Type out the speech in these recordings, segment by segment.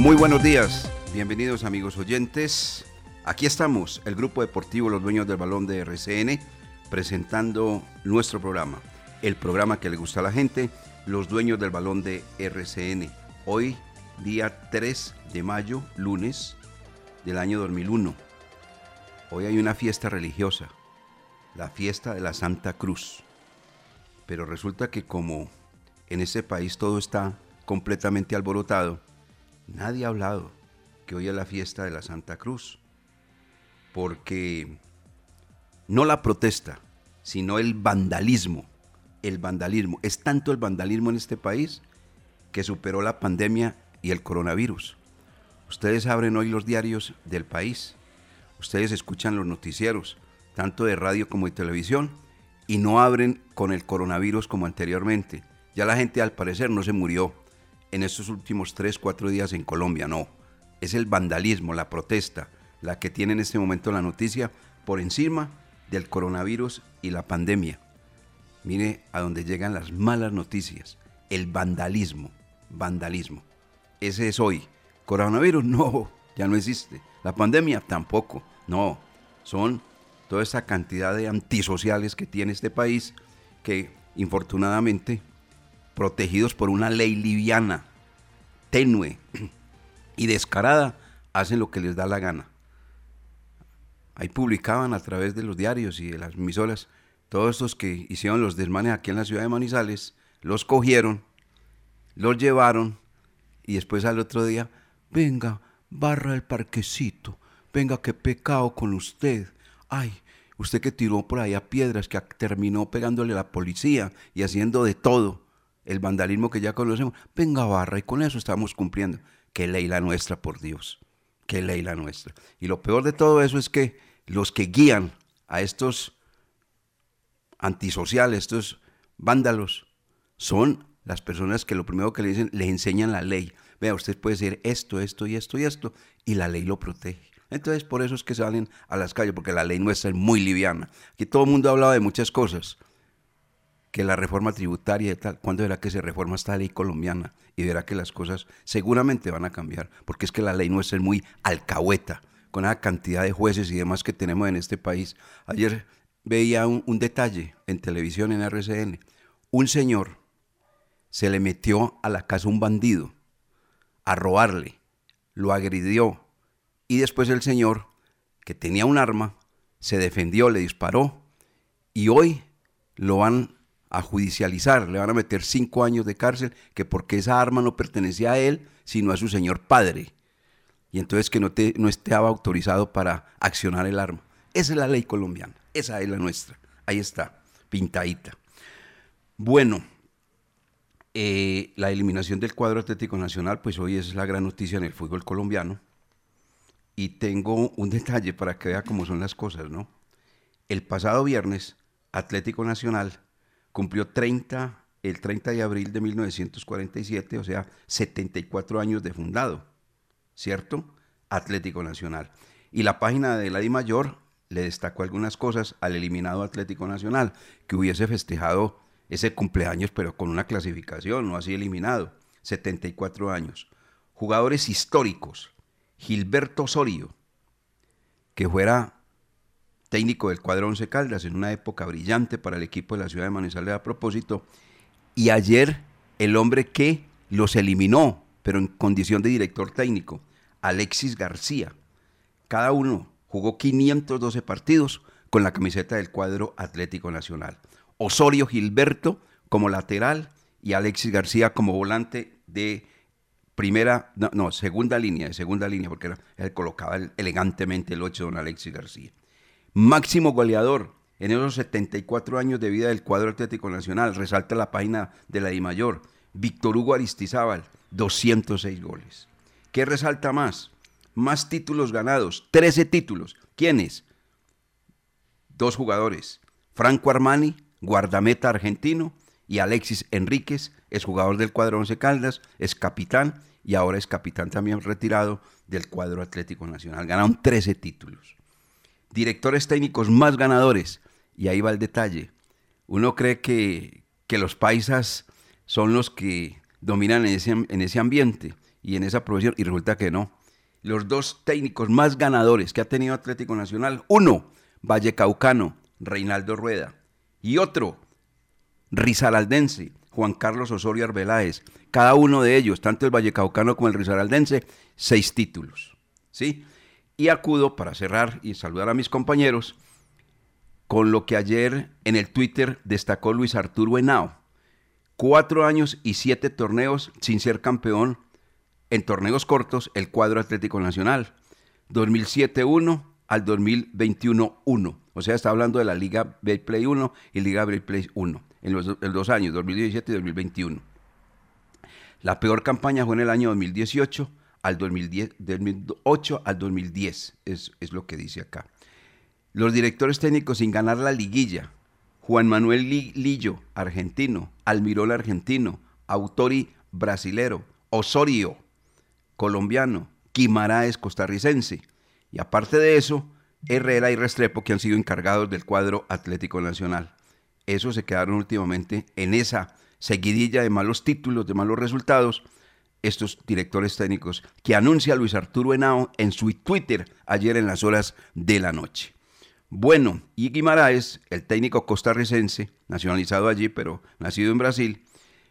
Muy buenos días, bienvenidos amigos oyentes. Aquí estamos, el grupo deportivo Los Dueños del Balón de RCN, presentando nuestro programa, el programa que le gusta a la gente, Los Dueños del Balón de RCN. Hoy, día 3 de mayo, lunes del año 2001. Hoy hay una fiesta religiosa, la fiesta de la Santa Cruz. Pero resulta que como en este país todo está completamente alborotado, nadie ha hablado que hoy es la fiesta de la Santa Cruz, porque no la protesta, sino el vandalismo, el vandalismo. Es tanto el vandalismo en este país que superó la pandemia y el coronavirus. Ustedes abren hoy los diarios del país, ustedes escuchan los noticieros, tanto de radio como de televisión, y no abren con el coronavirus como anteriormente. Ya la gente al parecer no se murió en estos últimos 3, 4 días en Colombia, no. Es el vandalismo, la protesta, la que tiene en este momento la noticia por encima del coronavirus y la pandemia. Mire a dónde llegan las malas noticias, el vandalismo, vandalismo. Ese es hoy. Coronavirus no, ya no existe. La pandemia tampoco, no. Son toda esa cantidad de antisociales que tiene este país que infortunadamente protegidos por una ley liviana, tenue y descarada, hacen lo que les da la gana. Ahí publicaban a través de los diarios y de las emisoras, todos estos que hicieron los desmanes aquí en la ciudad de Manizales, los cogieron, los llevaron y después al otro día, venga, barra el parquecito, venga, qué pecado con usted. Ay, usted que tiró por ahí a piedras, que terminó pegándole a la policía y haciendo de todo el vandalismo que ya conocemos. Venga, barra, y con eso estamos cumpliendo. Qué ley la nuestra, por Dios. Qué ley la nuestra. Y lo peor de todo eso es que los que guían a estos antisociales, estos vándalos, son las personas que lo primero que le dicen, le enseñan la ley. Vea, usted puede decir esto, esto y esto y esto, y la ley lo protege. Entonces, por eso es que salen a las calles, porque la ley nuestra es muy liviana. Aquí todo el mundo ha hablado de muchas cosas, que la reforma tributaria y tal, ¿cuándo verá que se reforma esta ley colombiana? Y verá que las cosas seguramente van a cambiar, porque es que la ley nuestra es muy alcahueta, con la cantidad de jueces y demás que tenemos en este país. Ayer veía un, un detalle en televisión, en RCN. Un señor se le metió a la casa un bandido a robarle, lo agredió y después el señor, que tenía un arma, se defendió, le disparó y hoy lo van a judicializar, le van a meter cinco años de cárcel, que porque esa arma no pertenecía a él, sino a su señor padre. Y entonces que no, te, no estaba autorizado para accionar el arma. Esa es la ley colombiana, esa es la nuestra. Ahí está, pintadita. Bueno, eh, la eliminación del cuadro Atlético Nacional, pues hoy es la gran noticia en el fútbol colombiano. Y tengo un detalle para que vea cómo son las cosas, ¿no? El pasado viernes, Atlético Nacional cumplió 30 el 30 de abril de 1947, o sea, 74 años de fundado, ¿cierto? Atlético Nacional. Y la página de la Di Mayor le destacó algunas cosas al eliminado Atlético Nacional, que hubiese festejado ese cumpleaños, pero con una clasificación, no así eliminado. 74 años. Jugadores históricos. Gilberto Osorio, que fuera técnico del cuadro Once Caldas en una época brillante para el equipo de la ciudad de Manizales a propósito. Y ayer el hombre que los eliminó, pero en condición de director técnico, Alexis García. Cada uno jugó 512 partidos con la camiseta del cuadro Atlético Nacional. Osorio Gilberto como lateral y Alexis García como volante de primera, no, segunda línea, de segunda línea, porque él colocaba elegantemente el 8 don Alexis García. Máximo goleador en esos 74 años de vida del cuadro Atlético Nacional, resalta la página de la Mayor, Víctor Hugo Aristizábal, 206 goles. ¿Qué resalta más? Más títulos ganados, 13 títulos. ¿Quiénes? Dos jugadores, Franco Armani, guardameta argentino, y Alexis Enríquez, es jugador del cuadro Once Caldas, es capitán y ahora es capitán también retirado del cuadro Atlético Nacional. Ganaron 13 títulos. Directores técnicos más ganadores, y ahí va el detalle. Uno cree que, que los paisas son los que dominan en ese, en ese ambiente y en esa profesión, y resulta que no. Los dos técnicos más ganadores que ha tenido Atlético Nacional, uno, Vallecaucano, Reinaldo Rueda, y otro, Rizaraldense, Juan Carlos Osorio Arbeláez. Cada uno de ellos, tanto el Vallecaucano como el Rizaraldense, seis títulos. ¿sí? Y acudo para cerrar y saludar a mis compañeros con lo que ayer en el Twitter destacó Luis Arturo Henao. Cuatro años y siete torneos sin ser campeón en torneos cortos el cuadro Atlético Nacional. 2007-1 al 2021-1. O sea, está hablando de la Liga Play 1 y Liga Play 1 en los, dos años, 2017 y 2021. La peor campaña fue en el año 2018 al 2010, 2008 al 2010, es, es lo que dice acá. Los directores técnicos sin ganar la liguilla, Juan Manuel Lillo, argentino, Almirol, argentino, Autori, brasilero, Osorio, colombiano, Quimaraes, costarricense. Y aparte de eso, Herrera y Restrepo, que han sido encargados del cuadro Atlético Nacional. Esos se quedaron últimamente en esa seguidilla de malos títulos, de malos resultados, estos directores técnicos que anuncia Luis Arturo Henao en su Twitter ayer en las horas de la noche. Bueno, y Guimaraes, el técnico costarricense, nacionalizado allí, pero nacido en Brasil,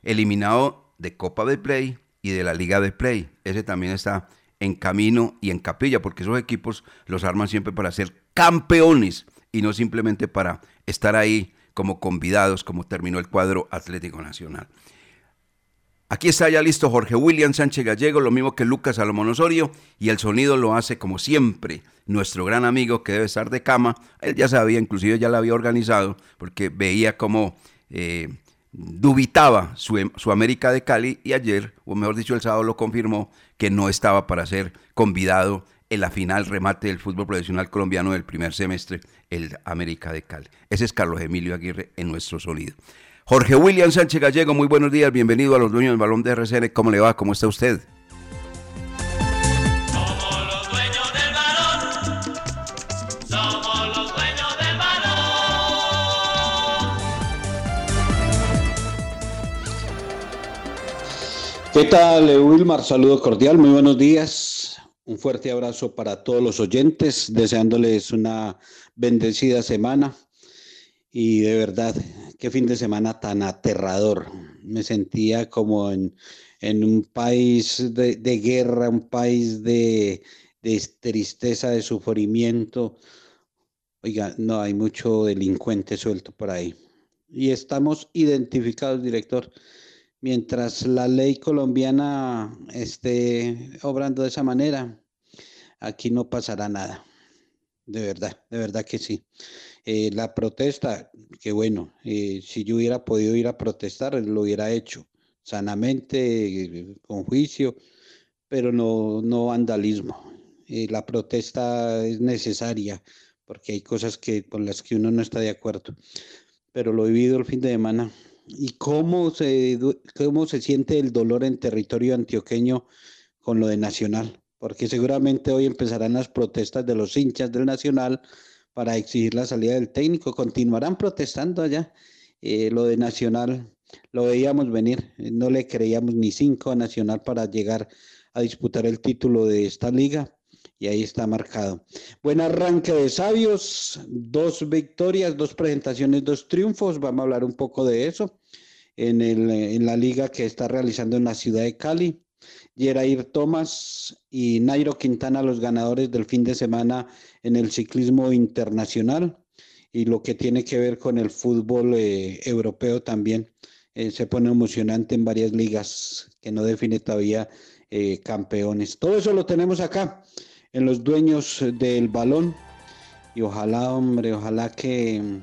eliminado de Copa de Play y de la Liga de Play. Ese también está en camino y en capilla, porque esos equipos los arman siempre para ser campeones y no simplemente para estar ahí como convidados, como terminó el cuadro Atlético Nacional. Aquí está ya listo Jorge William Sánchez Gallego, lo mismo que Lucas Salomón Osorio, y el sonido lo hace como siempre nuestro gran amigo que debe estar de cama. Él ya sabía, inclusive ya lo había organizado, porque veía cómo eh, dubitaba su, su, América de Cali y ayer, o mejor dicho el sábado, lo confirmó que no estaba para ser convidado en la final remate del fútbol profesional colombiano del primer semestre, el América de Cali. Ese es Carlos Emilio Aguirre en nuestro sonido. Jorge William Sánchez Gallego, muy buenos días, bienvenido a los dueños del balón de RCN. ¿Cómo le va? ¿Cómo está usted? ¿Qué tal, Wilmar? Saludo cordial, muy buenos días. Un fuerte abrazo para todos los oyentes, deseándoles una bendecida semana. Y de verdad, qué fin de semana tan aterrador. Me sentía como en, un país de, guerra, un país de, de tristeza, de sufrimiento. Oiga, no, hay mucho delincuente suelto por ahí. Y estamos identificados, director mientras la ley colombiana esté obrando de esa manera, aquí no pasará nada. De verdad, de verdad que sí. Eh, la protesta, que bueno, eh, si yo hubiera podido ir a protestar, lo hubiera hecho sanamente, con juicio, pero no, no vandalismo. Eh, la protesta es necesaria porque hay cosas que, con las que uno no está de acuerdo. Pero lo he vivido el fin de semana y cómo se, cómo se siente el dolor en territorio antioqueño con lo de Nacional, porque seguramente hoy empezarán las protestas de los hinchas del Nacional para exigir la salida del técnico. Continuarán protestando allá. Eh, lo de Nacional lo veíamos venir, no le creíamos ni cinco a Nacional para llegar a disputar el título de esta liga y ahí está marcado. Buen arranque de Sabios, dos victorias, dos presentaciones, dos triunfos. Vamos a hablar un poco de eso en, el, en la liga que está realizando en la ciudad de Cali. Yerair Thomas y Nairo Quintana, los ganadores del fin de semana en el ciclismo internacional y lo que tiene que ver con el fútbol eh, europeo también. Eh, se pone emocionante en varias ligas que no define todavía eh, campeones. Todo eso lo tenemos acá en los dueños del balón y ojalá, hombre, ojalá que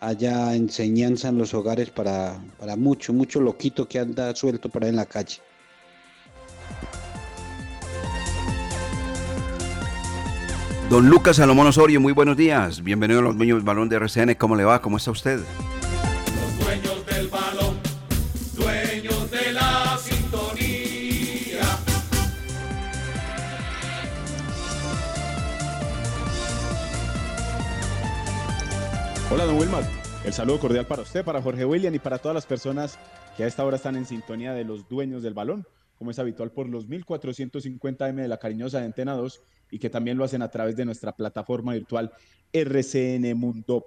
haya enseñanza en los hogares para, para mucho, mucho loquito que anda suelto para en la calle. Don Lucas Salomón Osorio, muy buenos días. Bienvenido a los dueños del balón de RCN. ¿Cómo le va? ¿Cómo está usted? Los dueños del balón, dueños de la sintonía. Hola, don Wilmar. El saludo cordial para usted, para Jorge William y para todas las personas que a esta hora están en sintonía de los dueños del balón, como es habitual por los 1450M de la cariñosa de Antena 2 y que también lo hacen a través de nuestra plataforma virtual rcnmundo.com.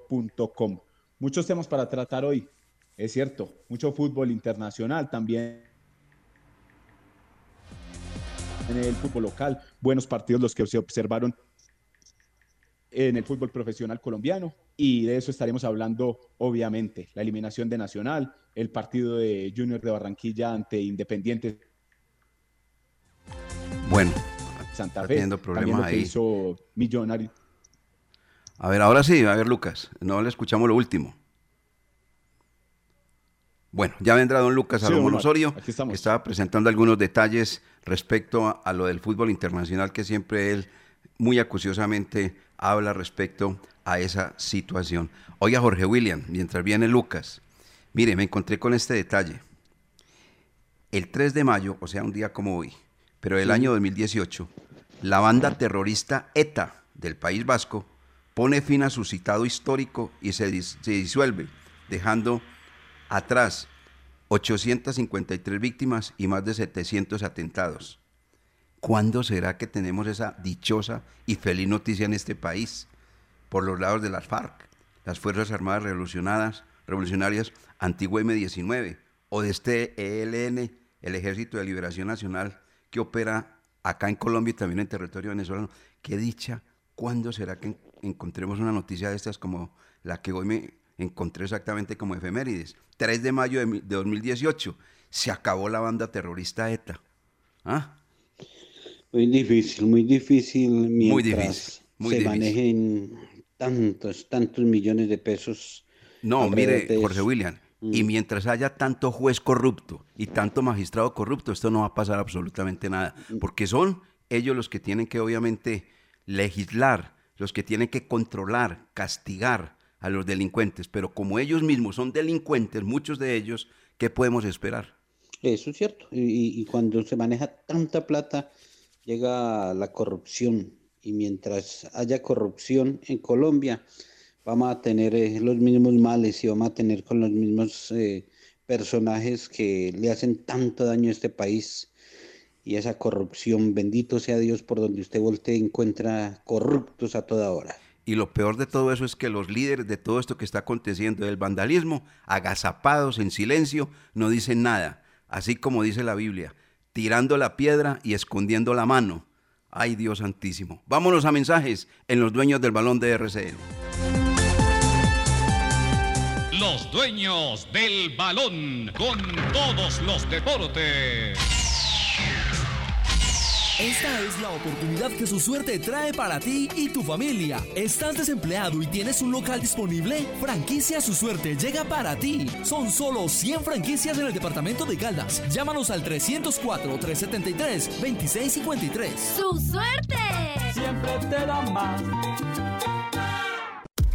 Muchos temas para tratar hoy, es cierto, mucho fútbol internacional también. En el fútbol local, buenos partidos los que se observaron en el fútbol profesional colombiano y de eso estaremos hablando obviamente. La eliminación de Nacional, el partido de Junior de Barranquilla ante Independiente. Bueno, Santa Está Fe. teniendo problemas lo ahí. hizo Millonario. a ver, ahora sí, a ver, Lucas, no le escuchamos lo último. Bueno, ya vendrá don Lucas Sí, Salomón Omar, Osorio, aquí estamos. que estaba presentando algunos detalles respecto a, a lo del fútbol internacional que siempre él muy acuciosamente habla respecto a esa situación. Oiga, Jorge William, mientras viene Lucas, mire, me encontré con este detalle. El 3 de mayo, o sea, un día como hoy, pero del año 2018, la banda terrorista ETA del País Vasco pone fin a su citado histórico y se, dis- se disuelve, dejando atrás 853 víctimas y más de 700 atentados. ¿Cuándo será que tenemos esa dichosa y feliz noticia en este país? Por los lados de las FARC, las Fuerzas Armadas Revolucionadas, Revolucionarias Antigua M19, o de este ELN, el Ejército de Liberación Nacional, que opera acá en Colombia y también en territorio venezolano. Qué dicha, ¿cuándo será que en- encontremos una noticia de estas como la que hoy me encontré exactamente como efemérides? 3 de mayo de, mi- de 2018, se acabó la banda terrorista ETA. ¿Ah? Muy difícil, muy difícil mientras difícil, muy se difícil. manejen tantos, tantos millones de pesos. No, mire, de Jorge. William. Y mientras haya tanto juez corrupto y tanto magistrado corrupto, esto no va a pasar absolutamente nada, Mm. porque son ellos los que tienen que obviamente legislar, los que tienen que controlar, castigar a los delincuentes, pero como ellos mismos son delincuentes, muchos de ellos, ¿qué podemos esperar? Eso es cierto. Y- y cuando se maneja tanta plata, llega la corrupción. Y mientras haya corrupción en Colombia, vamos a tener los mismos males y vamos a tener con los mismos eh, personajes que le hacen tanto daño a este país. Y esa corrupción, bendito sea Dios, por donde usted voltee, encuentra corruptos a toda hora. Y lo peor de todo eso es que los líderes de todo esto que está aconteciendo, del vandalismo, agazapados en silencio, no dicen nada. Así como dice la Biblia, tirando la piedra y escondiendo la mano. Ay Dios santísimo. Vámonos a mensajes en los dueños del balón de RCN. Los dueños del balón con todos los deportes. Esta es la oportunidad que su suerte trae para ti y tu familia. ¿Estás desempleado y tienes un local disponible? Franquicia Su Suerte llega para ti. Son solo 100 franquicias en el departamento de Caldas. Llámanos al 304-373-2653. ¡Su suerte! Siempre te da más.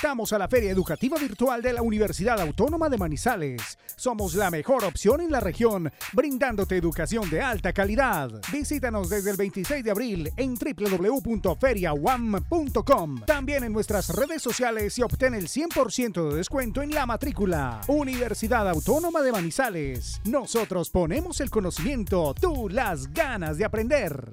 Invitamos a la Feria Educativa Virtual de la Universidad Autónoma de Manizales. Somos la mejor opción en la región, brindándote educación de alta calidad. Visítanos desde el 26 de abril en www.feriawam.com. También en nuestras redes sociales y obtén el 100% de descuento en la matrícula. Universidad Autónoma de Manizales. Nosotros ponemos el conocimiento, tú las ganas de aprender.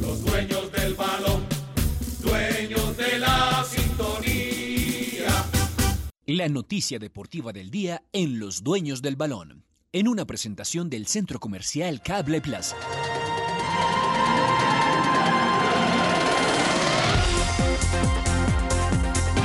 Los dueños del balón, dueños de la sintonía. La noticia deportiva del día en Los Dueños del Balón, en una presentación del Centro Comercial Cable Plaza.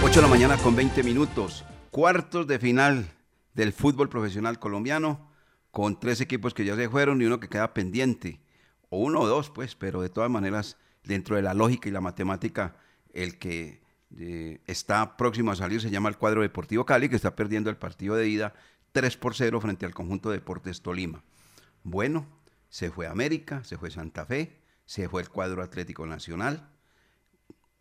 Ocho de la mañana con 20 minutos. Cuartos de final del fútbol profesional colombiano con tres equipos que ya se fueron y uno que queda pendiente o uno o dos, pues, pero de todas maneras, dentro de la lógica y la matemática, el que eh, está próximo a salir se llama el cuadro Deportivo Cali, que está perdiendo el partido de ida 3 por 0 frente al conjunto de Deportes Tolima. Bueno, se fue América, se fue Santa Fe, se fue el cuadro Atlético Nacional.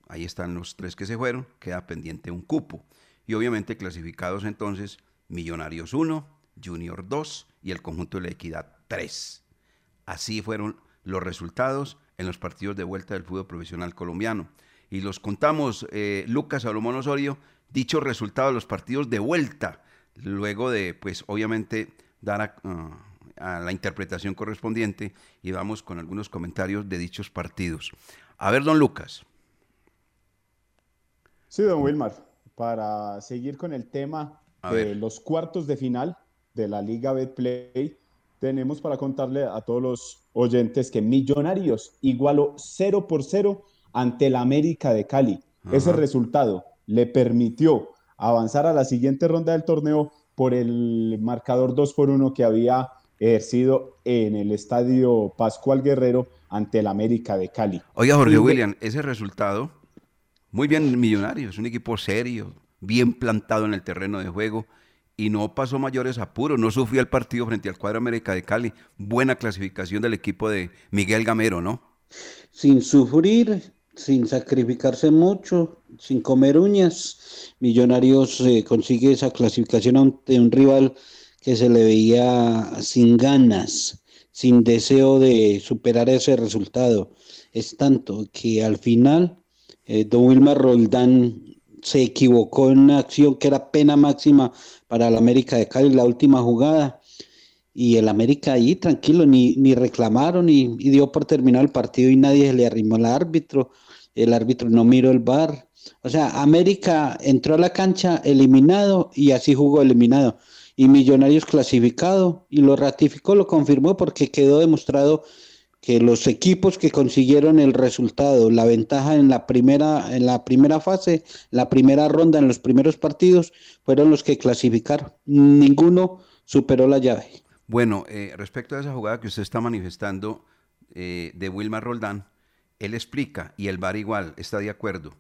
Ahí están los tres que se fueron, queda pendiente un cupo. Y obviamente clasificados entonces Millonarios 1, Junior 2 y el conjunto de la Equidad 3. Así fueron los resultados en los partidos de vuelta del fútbol profesional colombiano. Y los contamos, eh, Lucas Salomón Osorio, dichos resultados de los partidos de vuelta, luego de, pues obviamente, dar a, uh, a, la interpretación correspondiente y vamos con algunos comentarios de dichos partidos. A ver, don Lucas. Sí, don Wilmar, para seguir con el tema de los cuartos de final de la Liga Betplay, tenemos para contarle a todos los oyentes que Millonarios igualó 0 por 0 ante el América de Cali. Ese resultado le permitió avanzar a la siguiente ronda del torneo por el marcador 2 por 1 que había ejercido en el estadio Pascual Guerrero ante el América de Cali. Oiga, Jorge Y William, ese resultado, muy bien Millonarios, un equipo serio, bien plantado en el terreno de juego y no pasó mayores apuros, no sufrió el partido frente al cuadro América de Cali. Buena clasificación del equipo de Miguel Gamero, ¿no? sin sufrir, sin sacrificarse mucho, sin comer uñas. Millonarios eh, consigue esa clasificación ante un rival que se le veía sin ganas, sin deseo de superar ese resultado. Es tanto que al final eh, Don Wilmar Roldán se equivocó en una acción que era pena máxima para el América de Cali, la última jugada. Y el América ahí tranquilo, ni, ni reclamaron y, y dio por terminado el partido y nadie se le arrimó al árbitro. El árbitro no miró el bar. O sea, América entró a la cancha eliminado y así jugó eliminado. Y Millonarios clasificado y lo ratificó, lo confirmó porque quedó demostrado que los equipos que consiguieron el resultado, la ventaja en la primera, en la primera fase, la primera ronda, en los primeros partidos, fueron los que clasificaron. Ninguno superó la llave. Bueno, eh, respecto a esa jugada que usted está manifestando eh, de Wilmar Roldán, él explica, y el VAR igual está de acuerdo,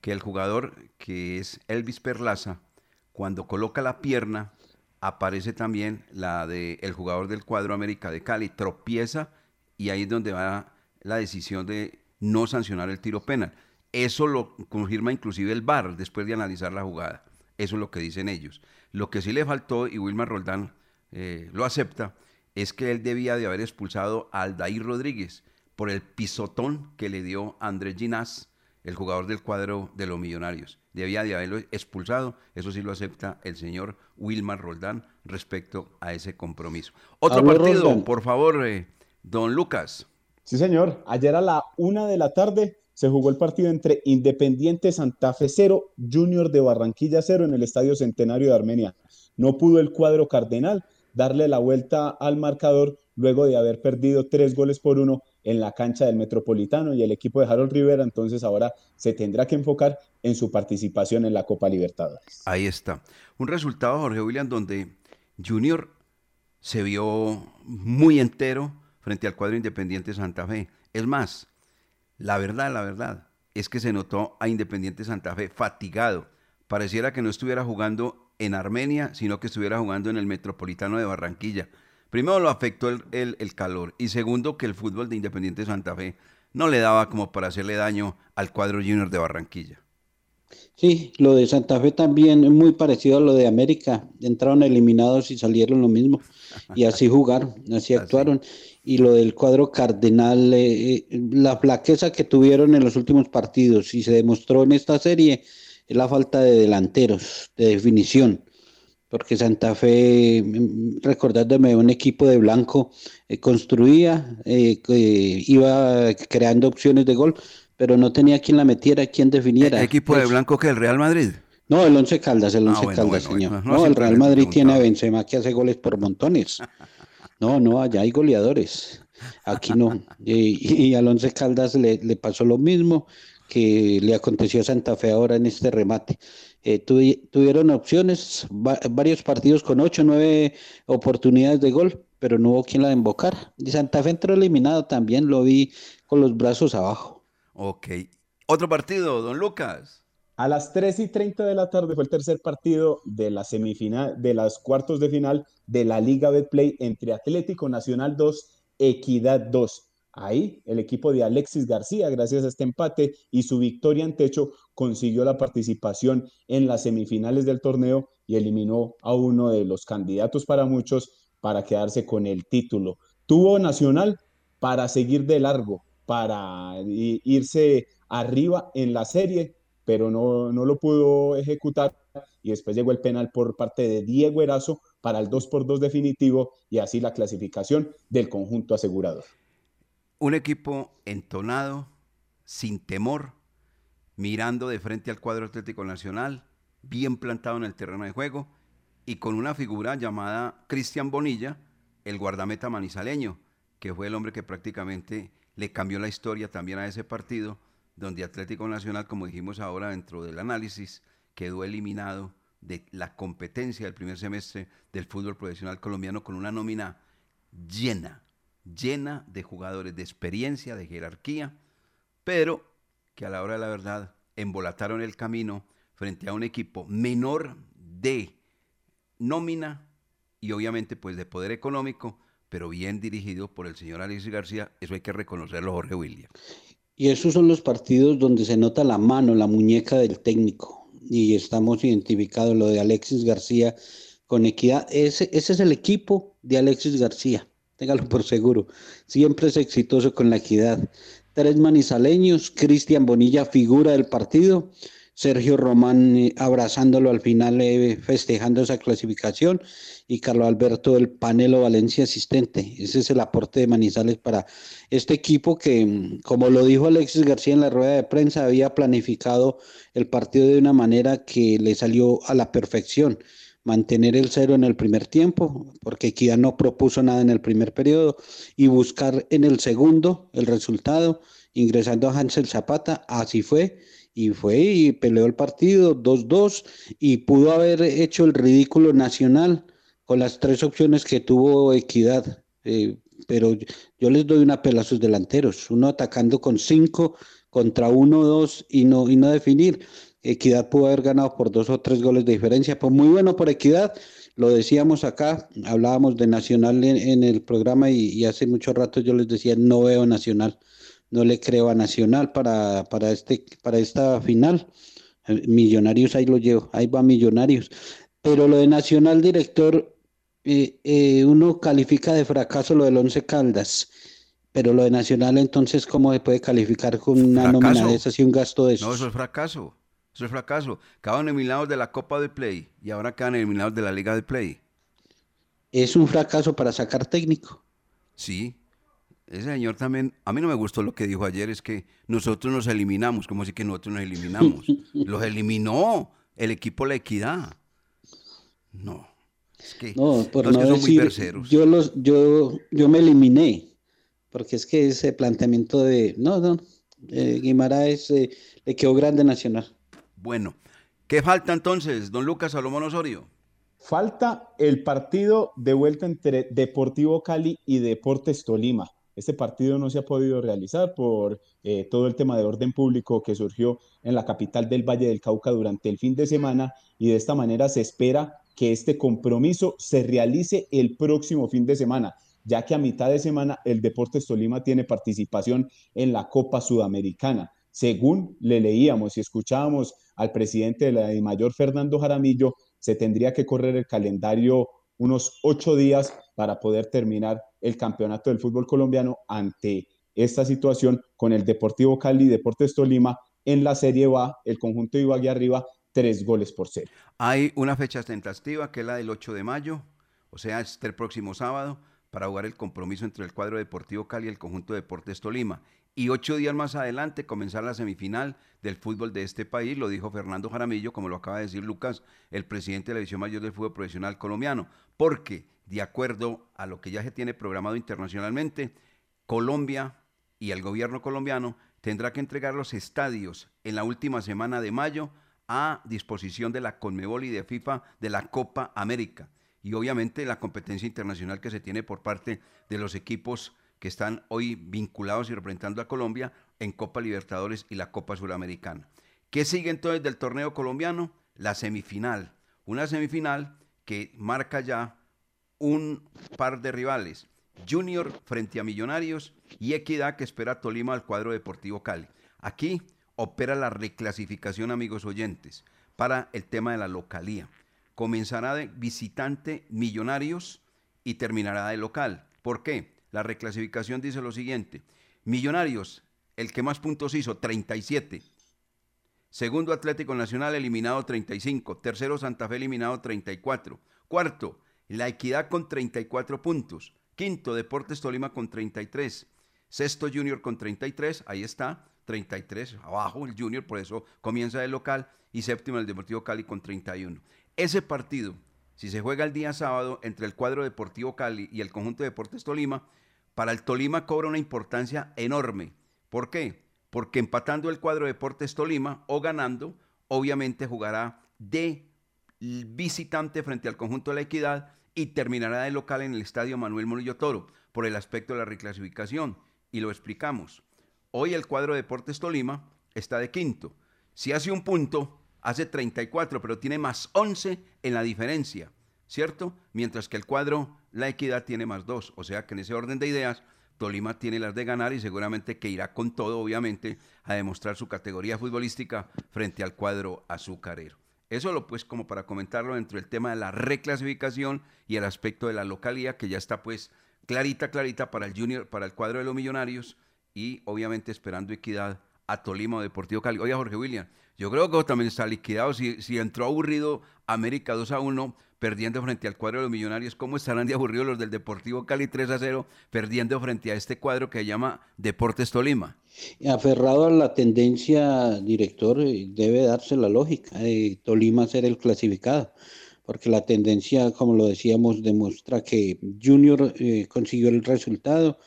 que el jugador que es Elvis Perlaza, cuando coloca la pierna, aparece también la del el jugador del cuadro América de Cali, tropieza y ahí es donde va la decisión de no sancionar el tiro penal. Eso lo confirma inclusive el VAR después de analizar la jugada. Eso es lo que dicen ellos. Lo que sí le faltó, y Wilmar Roldán eh, lo acepta, es que él debía de haber expulsado a Aldair Rodríguez por el pisotón que le dio Andrés Ginás, el jugador del cuadro de los millonarios. Debía de haberlo expulsado, eso sí lo acepta el señor Wilmar Roldán respecto a ese compromiso. Otro partido, Roldán. por favor, eh, don Lucas. Sí, señor. Ayer a la una de la tarde se jugó el partido entre Independiente Santa Fe 0, Junior de Barranquilla 0 en el Estadio Centenario de Armenia. No pudo el cuadro cardenal darle la vuelta al marcador luego de haber perdido tres goles por uno en la cancha del Metropolitano y el equipo de Harold Rivera entonces ahora se tendrá que enfocar en su participación en la Copa Libertadores. Ahí está. Un resultado, Jorge William, donde Junior se vio muy entero frente al cuadro Independiente Santa Fe. Es más, la verdad, la verdad, es que se notó a Independiente Santa Fe fatigado. Pareciera que no estuviera jugando en Armenia, sino que estuviera jugando en el Metropolitano de Barranquilla. Primero lo afectó el, el- el calor y segundo que el fútbol de Independiente Santa Fe no le daba como para hacerle daño al cuadro Junior de Barranquilla. Sí, lo de Santa Fe también es muy parecido a lo de América. Entraron eliminados y salieron lo mismo. Y así jugaron, así actuaron. Y lo del cuadro cardenal, eh, eh, la flaqueza que tuvieron en los últimos partidos y se demostró en esta serie es la falta de delanteros, de definición. Porque Santa Fe, mm, recordándome, un equipo de blanco eh, construía, eh, iba creando opciones de gol, pero no tenía quien la metiera, quien definiera. ¿El equipo de Pues, blanco que el Real Madrid? no, el Once Caldas, el Ah, Once bueno, Caldas, bueno, señor. bueno, no, No, el Real Madrid tiene a. Benzema que hace goles por montones. No, no, allá hay goleadores. Aquí no. Y, y Caldas le, pasó lo mismo que le aconteció a Santa Fe ahora en este remate. Eh, tuvi- tuvieron opciones, va- varios partidos con ocho, nueve oportunidades de gol, pero no hubo quien la embocar. Y Santa Fe entró eliminado también, lo vi con los brazos abajo. Ok. Otro partido, don Lucas. A las 3 y 30 de la tarde fue el tercer partido de la semifinal, de las cuartos de final de la Liga Betplay entre Atlético Nacional 2, Equidad 2. Ahí el equipo de Alexis García, gracias a este empate y su victoria en techo, consiguió la participación en las semifinales del torneo y eliminó a uno de los candidatos para muchos para quedarse con el título. Tuvo Nacional para seguir de largo, para irse arriba en la serie, pero no, no lo pudo ejecutar y después llegó el penal por parte de Diego Erazo para el 2 por 2 definitivo y así la clasificación del conjunto asegurador. Un equipo entonado, sin temor, mirando de frente al cuadro Atlético Nacional, bien plantado en el terreno de juego y con una figura llamada Cristian Bonilla, el guardameta manizaleño, que fue el hombre que prácticamente le cambió la historia también a ese partido, donde Atlético Nacional, como dijimos ahora dentro del análisis, quedó eliminado de la competencia del primer semestre del fútbol profesional colombiano con una nómina llena, llena de jugadores de experiencia, de jerarquía, pero que a la hora de la verdad embolataron el camino frente a un equipo menor de nómina y obviamente pues de poder económico, pero bien dirigido por el señor Alexis García, eso hay que reconocerlo, Jorge William. Y esos son los partidos donde se nota la mano, la muñeca del técnico. Y estamos identificados lo de Alexis García con equidad. Ese, ese es el equipo de Alexis García, téngalo por seguro. Siempre es exitoso con la equidad. Tres manizaleños, Cristian Bonilla, figura del partido. Sergio Román eh, abrazándolo al final, eh, festejando esa clasificación, y Carlos Alberto del Panelo Valencia asistente. Ese es el aporte de Manizales para este equipo que, mm, como lo dijo Alexis García en la rueda de prensa, había planificado el partido de una manera que le salió a la perfección. Mantener el cero en el primer tiempo, porque Equidad no propuso nada en el primer periodo, y buscar en el segundo el resultado, ingresando a Hansel Zapata, así fue y fue y peleó el partido 2-2 y pudo haber hecho el ridículo nacional con las tres opciones que tuvo Equidad. Eh, pero yo les doy una pela a sus delanteros, uno atacando con cinco contra uno, dos y no, y no definir. Equidad pudo haber ganado por dos o tres goles de diferencia, pues muy bueno por Equidad, lo decíamos acá, hablábamos de Nacional en, el programa y, y hace mucho rato yo les decía, no veo Nacional no le creo a Nacional para, para, este, para esta final. Eh, Millonarios ahí lo llevo, ahí va Millonarios. Pero lo de Nacional, director, eh, eh, uno califica de fracaso lo del Once Caldas. Pero lo de Nacional, entonces, ¿cómo se puede calificar con una Fracaso. nómina de esas y un gasto de esos? No, eso es fracaso. Eso es fracaso. Quedaron eliminados de la Copa de Play y ahora quedan eliminados de la Liga de Play. Es un fracaso para sacar técnico. Sí. Ese señor también, a mí no me gustó lo que dijo ayer, es que nosotros nos eliminamos, como así que nosotros nos eliminamos. Los eliminó el equipo La Equidad. No, es que, No, por no que son muy decir, terceros. yo los, yo, yo me eliminé, porque es que ese planteamiento de, no, no, eh, Guimaraes eh, le quedó grande Nacional. Bueno, ¿qué falta entonces, don Lucas Salomón Osorio? Falta el partido de vuelta entre Deportivo Cali y Deportes Tolima. Este partido no se ha podido realizar por eh, todo el tema de orden público que surgió en la capital del Valle del Cauca durante el fin de semana y de esta manera se espera que este compromiso se realice el próximo fin de semana, ya que a mitad de semana el Deportes Tolima tiene participación en la Copa Sudamericana. Según le leíamos y escuchábamos al presidente de la mayor Fernando Jaramillo, se tendría que correr el calendario unos ocho días para poder terminar el campeonato del fútbol colombiano ante esta situación con el Deportivo Cali y Deportes Tolima en la Serie A, el conjunto de Ibagué arriba, tres goles por cero. Hay una fecha tentativa que es la del 8 de mayo, o sea, este próximo sábado, para jugar el compromiso entre el cuadro Deportivo Cali y el conjunto Deportes Tolima. Y ocho días más adelante comenzar la semifinal del fútbol de este país, lo dijo Fernando Jaramillo, como lo acaba de decir Lucas, el presidente de la División Mayor del Fútbol Profesional Colombiano, porque de acuerdo a lo que ya se tiene programado internacionalmente, Colombia y el gobierno colombiano tendrá que entregar los estadios en la última semana de mayo a disposición de la Conmebol y de FIFA de la Copa América. Y obviamente la competencia internacional que se tiene por parte de los equipos que están hoy vinculados y representando a Colombia en Copa Libertadores y la Copa Suramericana. ¿Qué sigue entonces del torneo colombiano? La semifinal. Una semifinal que marca ya un par de rivales. Junior frente a Millonarios y Equidad que espera a Tolima al cuadro Deportivo Cali. Aquí opera la reclasificación, amigos oyentes, para el tema de la localía. Comenzará de visitante Millonarios y terminará de local. ¿Por qué? La reclasificación dice lo siguiente. Millonarios, el que más puntos hizo, 37. Segundo Atlético Nacional eliminado 35. Tercero Santa Fe eliminado 34. Cuarto, La Equidad con 34 puntos. Quinto, Deportes Tolima con 33. Sexto, Junior con 33. Ahí está, 33. Abajo el Junior, por eso comienza de local. Y séptimo, el Deportivo Cali con 31. Ese partido si se juega el día sábado entre el cuadro Deportivo Cali y el conjunto de Deportes Tolima, para el Tolima cobra una importancia enorme. ¿Por qué? Porque empatando el cuadro Deportes Tolima o ganando, obviamente jugará de visitante frente al conjunto de la Equidad y terminará de local en el estadio Manuel Murillo Toro por el aspecto de la reclasificación. Y lo explicamos. Hoy el cuadro Deportes Tolima está de quinto. Si hace un punto, hace 34, pero tiene más 11 en la diferencia, ¿cierto? Mientras que el cuadro La Equidad tiene más 2. O sea que en ese orden de ideas, Tolima tiene las de ganar y seguramente que irá con todo, obviamente, a demostrar su categoría futbolística frente al cuadro azucarero. Eso lo pues como para comentarlo dentro del tema de la reclasificación y el aspecto de la localía que ya está pues clarita, clarita para el Junior, para el cuadro de los millonarios y obviamente esperando equidad a Tolima Deportivo Cali. Oye, Jorge William, yo creo que también está liquidado. Si, entró aburrido América 2 a 1, perdiendo frente al cuadro de los millonarios, ¿cómo estarán de aburridos los del Deportivo Cali 3 a 0, perdiendo frente a este cuadro que se llama Deportes Tolima? Aferrado a la tendencia, director, eh, debe darse la lógica de Tolima ser el clasificado, porque la tendencia, como lo decíamos, demuestra que Junior eh, consiguió el resultado,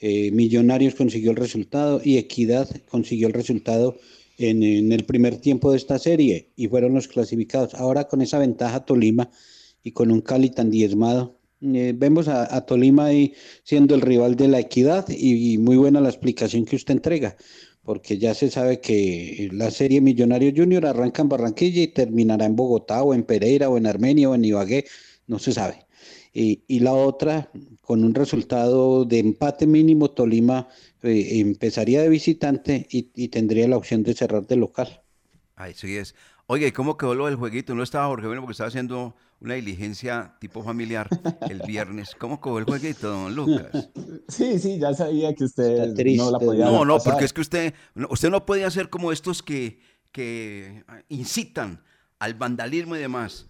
eh, Millonarios consiguió el resultado y Equidad consiguió el resultado en, el primer tiempo de esta serie y fueron los clasificados. Ahora con esa ventaja Tolima y con un Cali tan diezmado, eh, vemos a, Tolima ahí siendo el rival de la Equidad y, muy buena la explicación que usted entrega, porque ya se sabe que la serie Millonario Junior arranca en Barranquilla y terminará en Bogotá o en Pereira o en Armenia o en Ibagué, no se sabe. Y, y, la otra, con un resultado de empate mínimo, Tolima eh, empezaría de visitante y, y, tendría la opción de cerrar de local. Ahí sí es. Oye, ¿y cómo quedó lo del jueguito? No estaba Jorge Bueno porque estaba haciendo una diligencia tipo familiar el viernes. ¿Cómo quedó el jueguito, don Lucas? Sí, sí, ya sabía que usted no la podía No, no, pasar. porque es que usted, usted no puede hacer como estos que, que incitan al vandalismo y demás,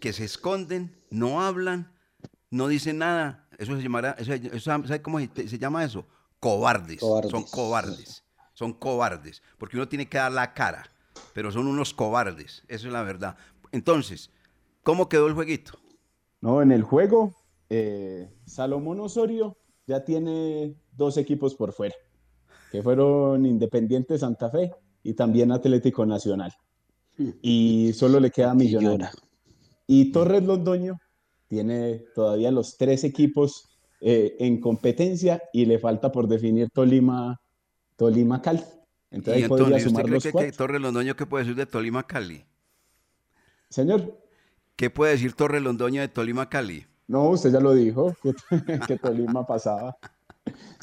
que se esconden, no hablan, no dicen nada. Eso se llamará, eso, eso, ¿sabe cómo se, se llama eso? Cobardes. cobardes. Son cobardes. Son cobardes. Porque uno tiene que dar la cara. Pero son unos cobardes. Eso es la verdad. Entonces, ¿cómo quedó el jueguito? No, en el juego, eh, Salomón Osorio ya tiene dos equipos por fuera, que fueron Independiente Santa Fe y también Atlético Nacional. Y solo le queda Millonario. Y Torres Londoño tiene todavía los tres equipos eh, en competencia y le falta por definir Tolima, Tolima Cali. Entonces, ¿Y ahí podría sumar ¿usted cree los que, que Torre Londoño qué puede decir de Tolima Cali? Señor. ¿Qué puede decir Torre Londoño de Tolima Cali? No, usted ya lo dijo, que, que Tolima pasaba.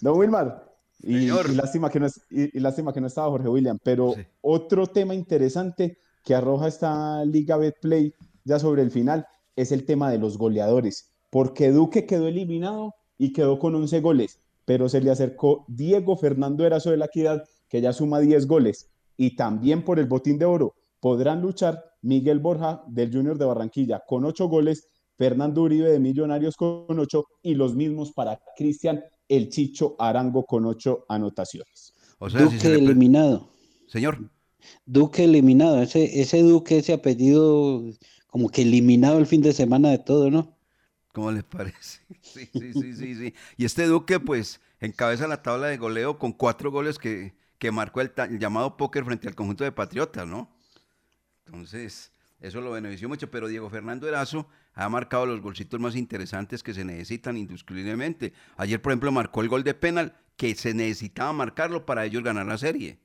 Don Wilmar, y, y, lástima que no es, y, y, lástima que no estaba Jorge William, pero sí. otro tema interesante que arroja esta Liga Betplay ya sobre el final es el tema de los goleadores, porque Duque quedó eliminado y quedó con 11 goles, pero se le acercó Diego Fernando Erazo de la Equidad, que ya suma 10 goles, y también por el botín de oro podrán luchar Miguel Borja del Junior de Barranquilla con 8 goles, Fernando Uribe de Millonarios con 8 y los mismos para Cristian El Chicho Arango con 8 anotaciones. O sea, Duque si eliminado. Señor. Duque eliminado, ese, ese Duque, ese apellido como que eliminado el fin de semana de todo, ¿no? ¿Cómo les parece? Sí, sí, sí, sí, sí. Y este Duque, pues, encabeza la tabla de goleo con cuatro goles que, que marcó el, llamado póker frente al conjunto de Patriotas, ¿no? Entonces, eso lo benefició mucho, pero Diego Fernando Erazo ha marcado los golcitos más interesantes que se necesitan indiscutiblemente. Ayer, por ejemplo, marcó el gol de penal que se necesitaba marcarlo para ellos ganar la serie.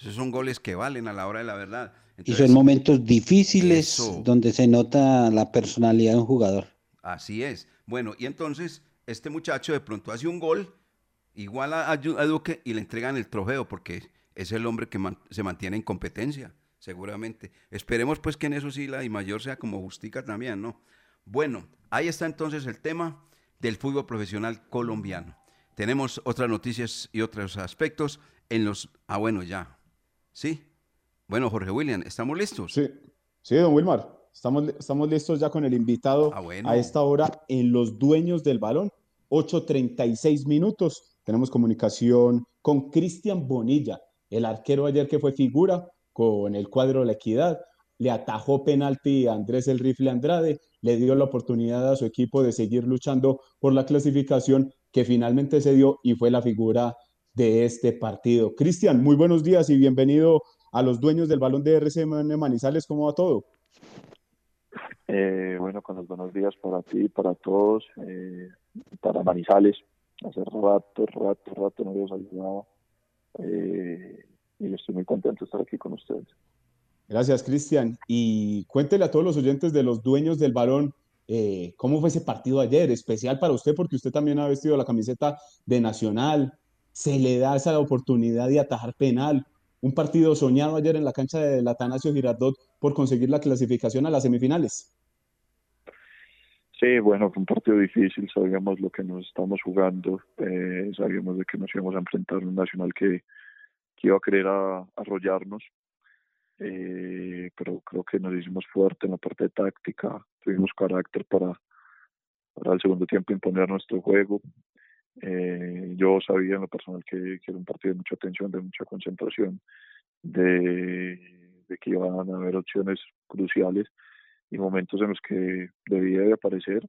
Esos son goles que valen a la hora de la verdad. Entonces, y son momentos difíciles eso. donde se nota la personalidad de un jugador. Así es. Bueno, y entonces este muchacho de pronto hace un gol igual a, a Duque y le entregan el trofeo porque es el hombre que man, se mantiene en competencia, seguramente. Esperemos pues que en eso sí la y mayor sea como Justica también, ¿no? Bueno, ahí está entonces el tema del fútbol profesional colombiano. Tenemos otras noticias y otros aspectos en los... Ah, bueno, ya. ¿Sí? Bueno, Jorge William, ¿estamos listos? Sí, sí, don Wilmar. Estamos, estamos listos ya con el invitado ah, bueno. a esta hora en Los Dueños del Balón. 8.36 minutos. Tenemos comunicación con Cristian Bonilla, el arquero ayer que fue figura con el cuadro de la Equidad. le atajó penalti a Andrés el Rifle Andrade, le dio la oportunidad a su equipo de seguir luchando por la clasificación que finalmente se dio y fue la figura de este partido. Cristian, muy buenos días y bienvenido a los dueños del balón de RCN Manizales. ¿Cómo va todo? Eh, bueno, con los buenos días para ti, para todos, eh, para Manizales. Hace rato, rato, rato no los ayudaba. Eh, y estoy muy contento de estar aquí con ustedes. Gracias, Cristian. Y cuéntele a todos los oyentes de los dueños del balón, eh, ¿cómo fue ese partido ayer? Especial para usted porque usted también ha vestido la camiseta de Nacional. Se le da esa oportunidad de atajar penal. Un partido soñado ayer en la cancha del Atanasio Girardot por conseguir la clasificación a las semifinales. Sí, bueno, fue un partido difícil, sabíamos lo que nos estamos jugando, eh, sabíamos de que nos íbamos a enfrentar a un Nacional que, que iba a querer a- arrollarnos, eh, pero creo que nos hicimos fuerte en la parte de táctica, tuvimos carácter para, para el segundo tiempo imponer nuestro juego. Eh, yo sabía en lo personal que, era un partido de mucha tensión, de mucha concentración, de, que iban a haber opciones cruciales y momentos en los que debía de aparecer.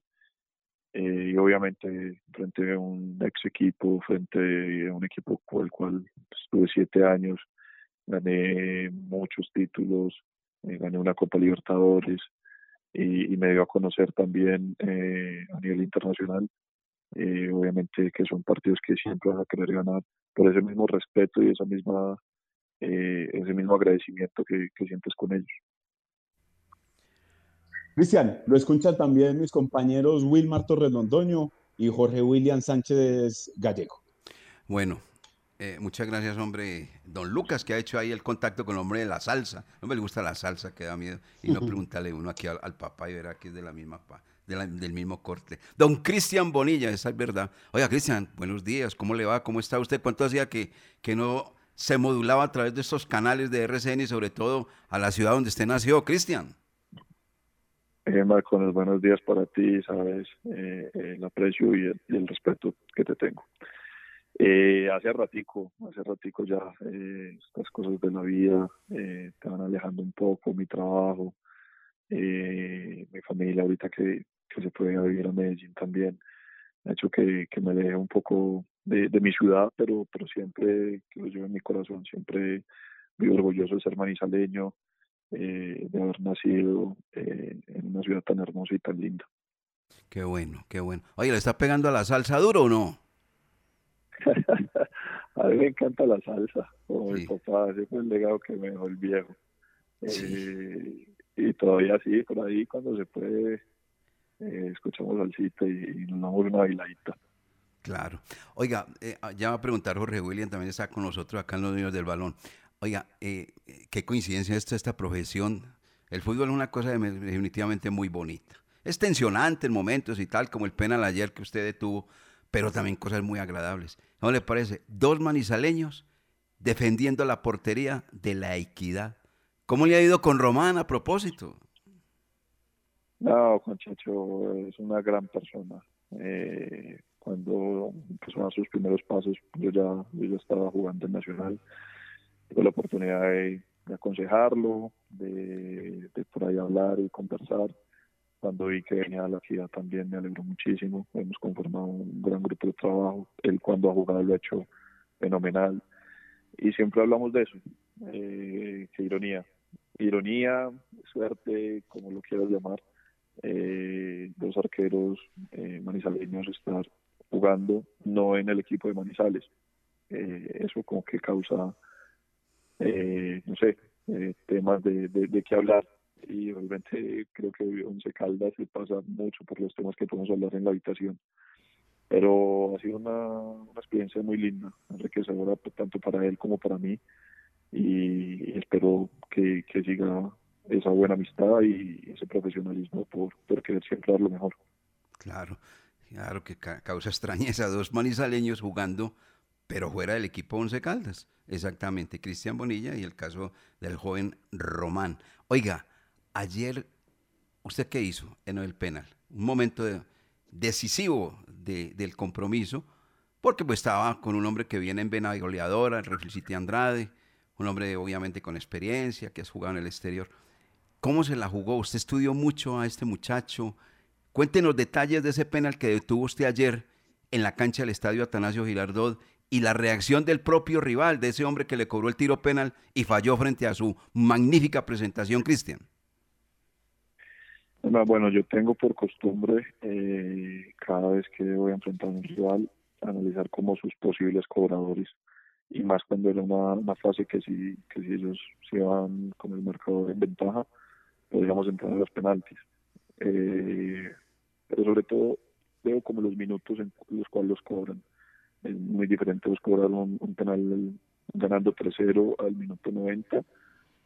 Eh, y obviamente frente a un ex equipo, frente a un equipo con el cual estuve siete años, gané muchos títulos, eh, gané una Copa Libertadores y, y me dio a conocer también eh, a nivel internacional. Eh, obviamente que son partidos que siempre vas a querer ganar por ese mismo respeto y esa misma eh, ese mismo agradecimiento que, que sientes con ellos. Cristian, lo escuchan también mis compañeros Wilmar Torres Londoño y Jorge William Sánchez Gallego. Bueno, eh, muchas gracias, hombre. Don Lucas, que ha hecho ahí el contacto con el hombre de la salsa. No me le gusta la salsa, que da miedo. Y no preguntarle uno aquí al, al papá y verá que es de la misma pa- del mismo corte. Don Cristian Bonilla, esa es verdad. Oiga, Cristian, buenos días. ¿Cómo le va? ¿Cómo está usted? ¿Cuánto hacía que, que no se modulaba a través de estos canales de RCN y sobre todo a la ciudad donde usted nació, Cristian? Eh, Marco, buenos días para ti, sabes eh, el aprecio y el, respeto que te tengo. Eh, hace ratico, hace ratico ya eh, estas cosas de la vida eh, te van alejando un poco, mi trabajo, eh, mi familia ahorita que, que se ir a vivir a Medellín también, ha hecho que, que me aleje un poco de, de mi ciudad, pero, pero siempre que lo llevo en mi corazón, siempre muy orgulloso de ser manizaleño, eh, de haber nacido eh, en una ciudad tan hermosa y tan linda. Qué bueno, qué bueno. Oye, ¿le está pegando a la salsa duro o no? A mí me encanta la salsa, como mi papá, ese fue el legado que me dejó el viejo. Eh, y todavía sí, por ahí cuando se puede, eh, escuchamos salsita y, y nos una bailadita. Claro. Oiga, eh, ya va a preguntar Jorge William, también está con nosotros acá en los niños del balón. Oiga, eh, qué coincidencia esta, esta profesión. El fútbol es una cosa de- definitivamente muy bonita. Es tensionante en momentos y tal, como el penal ayer que usted detuvo, pero también cosas muy agradables. ¿No le parece? Dos manizaleños defendiendo la portería de la equidad. ¿Cómo le ha ido con Román a propósito? No, Juan Chacho es una gran persona. Eh, cuando empezó a dar sus primeros pasos, yo ya, yo estaba jugando en Nacional. Tuve la oportunidad de, aconsejarlo, de, de por ahí hablar y conversar. Cuando vi que venía a la ciudad también me alegró muchísimo. Hemos conformado un gran grupo de trabajo. Él cuando ha jugado lo ha hecho fenomenal. Y siempre hablamos de eso. Eh, qué ironía. Ironía, suerte, como lo quieras llamar eh, dos arqueros eh, manizaleños estar jugando no en el equipo de Manizales. Eh, eso como que causa, eh, no sé, eh, temas de, de, de qué hablar. Y obviamente creo que Once Caldas se pasa mucho por los temas que podemos hablar en la habitación. Pero ha sido una, una experiencia muy linda, enriquecedora tanto para él como para mí. Y espero que, que siga esa buena amistad y ese profesionalismo por, por querer siempre dar lo mejor. Claro, claro que ca- causa extrañeza. Dos manizaleños jugando, pero fuera del equipo Once Caldas. Exactamente, Cristian Bonilla y el caso del joven Román. Oiga, ayer, ¿usted qué hizo en el penal? Un momento de- decisivo de- del compromiso, porque pues estaba con un hombre que viene en vena goleadora, el Andrade, un hombre obviamente con experiencia, que has jugado en el exterior. ¿Cómo se la jugó? Usted estudió mucho a este muchacho. Cuéntenos detalles de ese penal que detuvo usted ayer en la cancha del estadio Atanasio Girardot y la reacción del propio rival, de ese hombre que le cobró el tiro penal y falló frente a su magnífica presentación, Cristian. Bueno, yo tengo por costumbre, eh, cada vez que voy a enfrentar a un rival, analizar como sus posibles cobradores. Y más cuando era una, una fase que si, que si ellos se iban con el mercado en ventaja, podríamos entrar a los penaltis. Eh, pero sobre todo veo como los minutos en los cuales los cobran. Es muy diferente los cobrar un, un penal ganando 3-0 al minuto 90,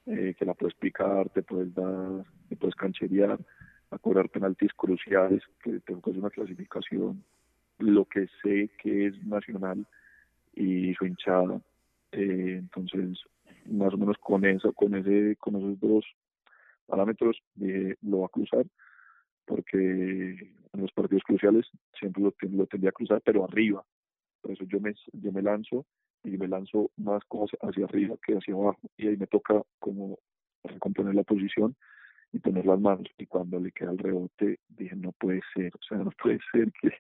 eh, que la puedes picar, te puedes dar, te puedes cancherear, a cobrar penaltis cruciales, que tengo que hacer una clasificación, lo que sé que es nacional y su hinchada. Eh, entonces, más o menos con eso, con ese, con esos dos parámetros, eh, lo va a cruzar, porque en los partidos cruciales siempre lo, lo tendría a cruzar, pero arriba. Por eso yo me, yo me lanzo y me lanzo más cosas hacia arriba que hacia abajo. Y ahí me toca como recomponer la posición y poner las manos. Y cuando le queda el rebote, dije, no puede ser, o sea, no puede ser que,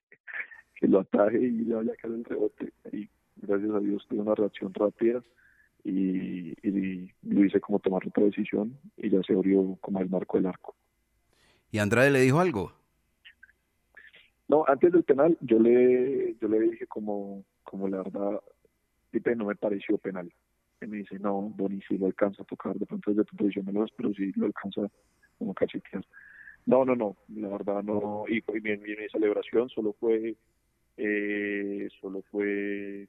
que lo ataje y le vaya a caer el rebote. Y gracias a Dios tuve una reacción rápida y, y lo hice como tomar otra decisión y ya se abrió como el marco del arco. ¿Y Andrade le dijo algo? No, antes del penal yo le yo le dije como como la verdad, Pipe no me pareció penal. Y me dice, no, Boni, si lo alcanza a tocar, de pronto desde tu posición me lo pero si lo alcanza como cachetear. No, no, no, la verdad no. Y, y mi, mi- mi celebración solo fue, eh, solo fue,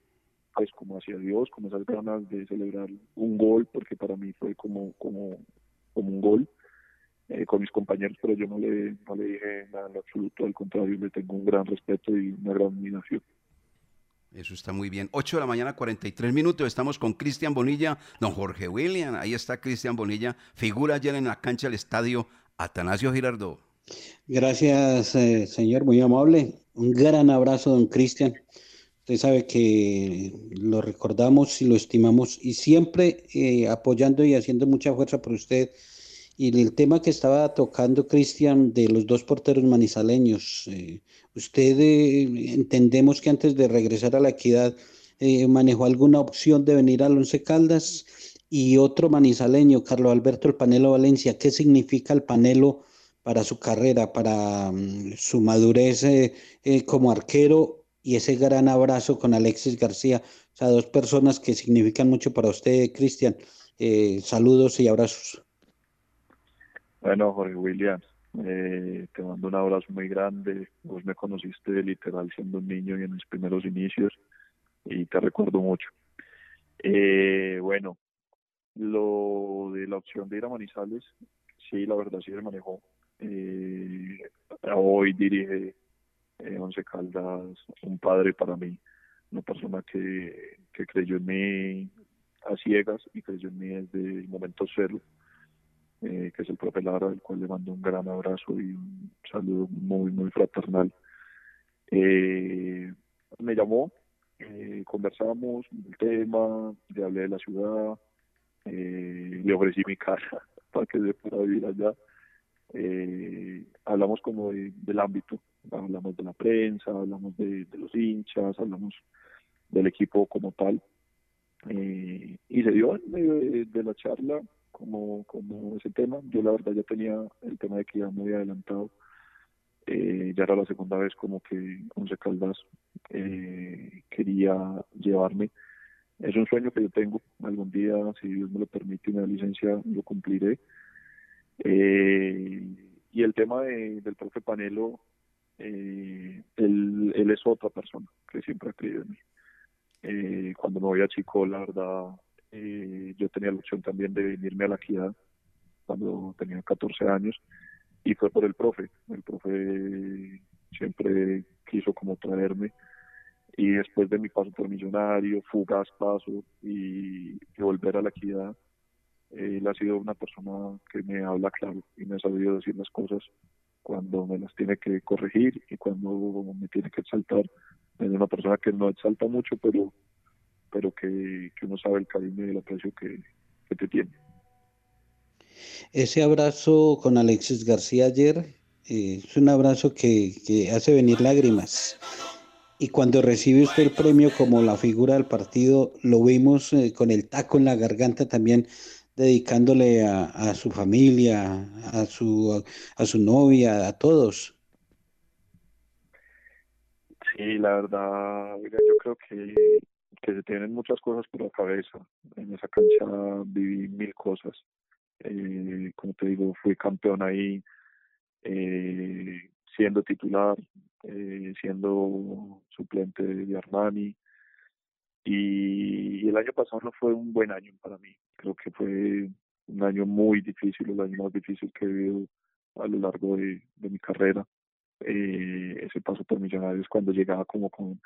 pues como hacia Dios, como esas ganas de celebrar un gol, porque para mí fue como, como, como un gol eh, con mis compañeros, pero yo no le, no le dije nada en lo absoluto, al contrario, le tengo un gran respeto y una gran admiración. Eso está muy bien. 8 de la mañana, 43 minutos. Estamos con Cristian Bonilla, don Jorge William. Ahí está Cristian Bonilla. Figura ayer en la cancha del estadio Atanasio Girardot. Gracias, eh, señor, muy amable. Un gran abrazo, don Cristian. Usted sabe que lo recordamos y lo estimamos y siempre eh, apoyando y haciendo mucha fuerza por usted. Y el tema que estaba tocando Cristian de los dos porteros manizaleños, eh, usted eh, entendemos que antes de regresar a la equidad manejó alguna opción de venir al Once Caldas y otro manizaleño, Carlos Alberto El Panelo Valencia. ¿Qué significa el Panelo para su carrera, para mm, su madurez como arquero y ese gran abrazo con Alexis García? O sea, dos personas que significan mucho para usted, Cristian. Eh, saludos y abrazos. Bueno, Jorge Williams, eh, te mando un abrazo muy grande. Vos me conociste literal siendo un niño y en mis primeros inicios y te recuerdo mucho. Eh, bueno, lo de la opción de ir a Manizales, sí, la verdad sí se manejó. Eh, hoy dirige eh, Once Caldas, un padre para mí, una persona que, creyó en mí a ciegas y creyó en mí desde el momento cero eh, que es el profe Lara, al cual le mando un gran abrazo y un saludo muy, muy fraternal. Eh, me llamó, eh, conversamos el tema, le hablé de la ciudad, le ofrecí mi casa para que se pueda vivir allá. Hablamos como de- del ámbito, hablamos de la prensa, hablamos de, los hinchas, hablamos del equipo como tal. Eh, y se dio en medio de, la charla como, como ese tema. Yo la verdad ya tenía el tema de equidad muy adelantado. Eh, ya era la segunda vez como que Once Caldas eh, quería llevarme. Es un sueño que yo tengo. Algún día, si Dios me lo permite y me da licencia, lo cumpliré. Eh, y el tema de- del profe Panelo, eh, él, es otra persona que siempre ha creído en mí. Eh, cuando me voy a Chico, la verdad, eh, yo tenía la opción también de venirme a la equidad cuando tenía 14 años y fue por el profe. El profe siempre quiso como traerme y después de mi paso por Millonario, fugaz paso y, y volver a la equidad, él ha sido una persona que me habla claro y me ha sabido decir las cosas cuando me las tiene que corregir y cuando me tiene que exaltar. Es una persona que no exalta mucho, pero pero que, que uno sabe el cariño y el aprecio que, que te tiene. Ese abrazo con Alexis García ayer eh, es un abrazo que, que hace venir lágrimas. Y cuando recibe usted el premio como la figura del partido, lo vimos eh, con el taco en la garganta también, dedicándole a, a su familia, a su, a su novia, a todos. Sí, la verdad, mira, yo creo que, que se tienen muchas cosas por la cabeza. En esa cancha viví mil cosas. Eh, como te digo, fui campeón ahí, eh, siendo titular, eh, siendo suplente de Armani. Y, el año pasado no fue un buen año para mí. Creo que fue un año muy difícil, el año más difícil que he vivido a lo largo de, mi carrera. Eh, ese paso por Millonarios cuando llegaba como con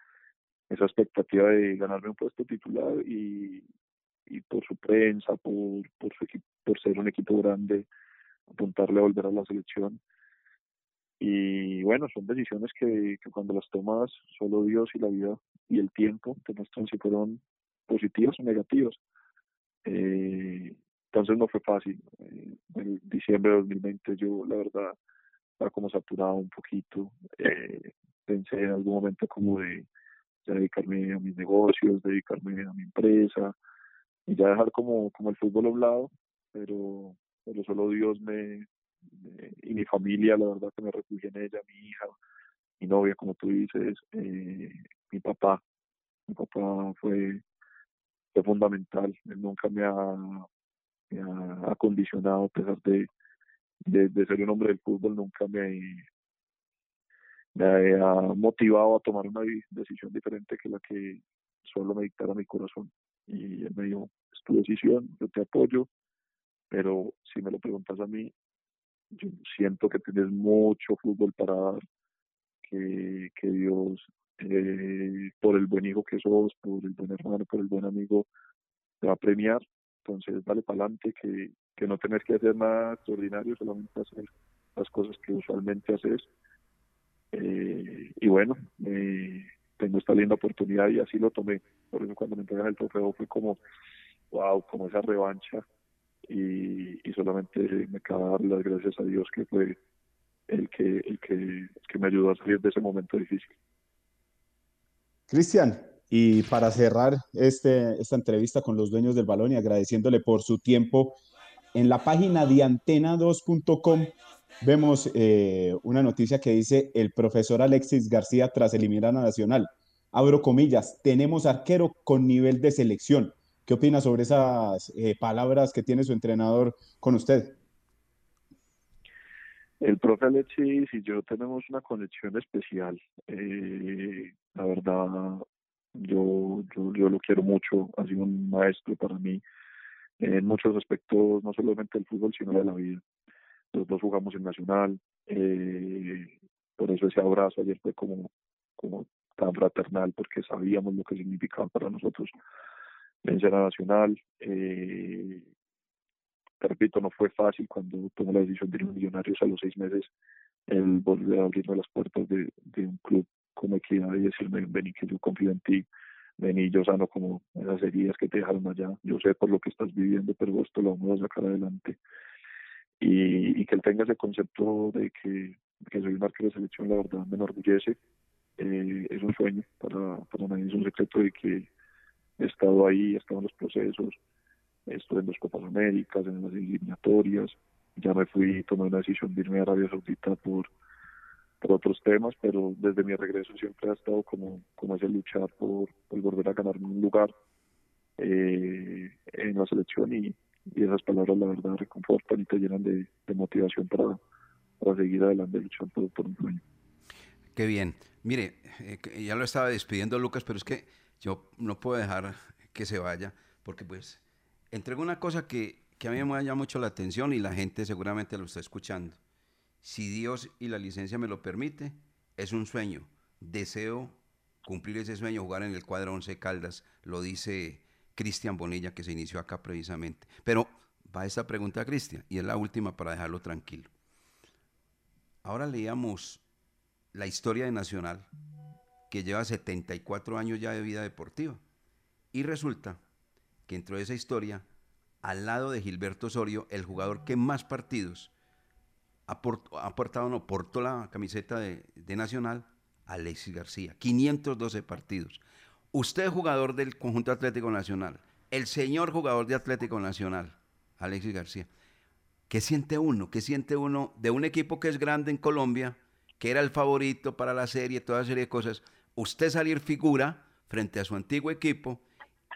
esa expectativa de ganarme un puesto titular y, y por su prensa, por, por, su por ser un equipo grande, apuntarle a volver a la selección. Y bueno, son decisiones que, cuando las tomas solo Dios y la vida y el tiempo te muestran si fueron positivas o negativas. Eh, entonces no fue fácil. Eh, en diciembre de 2020 yo la verdad estaba como saturado un poquito. Eh, pensé en algún momento como de ya dedicarme a mis negocios, dedicarme a mi empresa y ya dejar como, como el fútbol a un lado, pero, pero solo Dios me, me- y mi familia, la verdad que me refugié en ella, mi hija, mi novia, como tú dices, eh, mi papá. Mi papá fue, fundamental, él nunca me ha, ha acondicionado a pesar de, de, ser un hombre del fútbol, nunca me, me ha motivado a tomar una decisión diferente que la que solo me dictara mi corazón. Y él me dijo, es tu decisión, yo te apoyo, pero si me lo preguntas a mí, yo siento que tienes mucho fútbol para dar, que, que Dios, eh, por el buen hijo que sos, por el buen hermano, por el buen amigo, te va a premiar. Entonces, dale para adelante, que, que no tener que hacer nada extraordinario, solamente hacer las cosas que usualmente haces. Eh, y bueno, eh, tengo esta linda oportunidad y así lo tomé. Por eso cuando me entregan el trofeo fue como, wow, como esa revancha. Y, solamente me queda dar las gracias a Dios que fue el que, el que, que me ayudó a salir de ese momento difícil. Cristian, y para cerrar este, esta entrevista con los dueños del balón y agradeciéndole por su tiempo, en la página de antena2.com vemos eh, una noticia que dice el profesor Alexis García tras eliminar a Nacional. Abro comillas, tenemos arquero con nivel de selección. ¿Qué opina sobre esas eh, palabras que tiene su entrenador con usted? El profe Alexis y yo tenemos una conexión especial. Eh, la verdad, yo, yo, lo quiero mucho. Ha sido un maestro para mí en muchos aspectos, no solamente del fútbol, sino de la vida. Los dos jugamos en Nacional. eh, por eso ese abrazo ayer fue como, como tan fraternal, porque sabíamos lo que significaba para nosotros vencer a Nacional. Eh, te repito, no fue fácil cuando tomé la decisión de ir a Millonarios a los seis meses, el volver a las puertas de, de un club como Equidad y decirme, vení que yo confío en ti, vení yo sano como esas heridas que te dejaron allá, yo sé por lo que estás viviendo, pero esto lo vamos a sacar adelante. Y, y que él tenga ese concepto de que, que soy un arquero de selección, la verdad me enorgullece, eh, es un sueño, para, para nadie es un secreto de que he estado ahí, he estado en los procesos, estuve en las Copas Américas, en las eliminatorias, ya me fui, tomé una decisión de irme a Arabia Saudita por, por otros temas, pero desde mi regreso siempre ha estado como, como ese luchar por, por volver a ganar un lugar eh, en la selección y, y esas palabras la verdad reconfortan y te llenan de, de motivación para, para seguir adelante luchando por, por un sueño. Qué bien. Mire, eh, ya lo estaba despidiendo Lucas, pero es que yo no puedo dejar que se vaya, porque pues entrego una cosa que, que a mí me llama mucho la atención y la gente seguramente lo está escuchando. Si Dios y la licencia me lo permite, es un sueño. Deseo cumplir ese sueño, jugar en el cuadro 11 Caldas, lo dice Cristian Bonilla, que se inició acá precisamente. Pero va esta pregunta a Cristian, y es la última para dejarlo tranquilo. Ahora leíamos la historia de Nacional, que lleva 74 años ya de vida deportiva. Y resulta que dentro de esa historia al lado de Gilberto Osorio, el jugador que más partidos ha, port- ha aportado, no, portó la camiseta de, de Nacional, Alexis García. 512 partidos. Usted jugador del conjunto Atlético Nacional. El señor jugador de Atlético Nacional, Alexis García. ¿Qué siente uno? ¿Qué siente uno de un equipo que es grande en Colombia, que era el favorito para la serie, toda serie de cosas? Usted salir figura frente a su antiguo equipo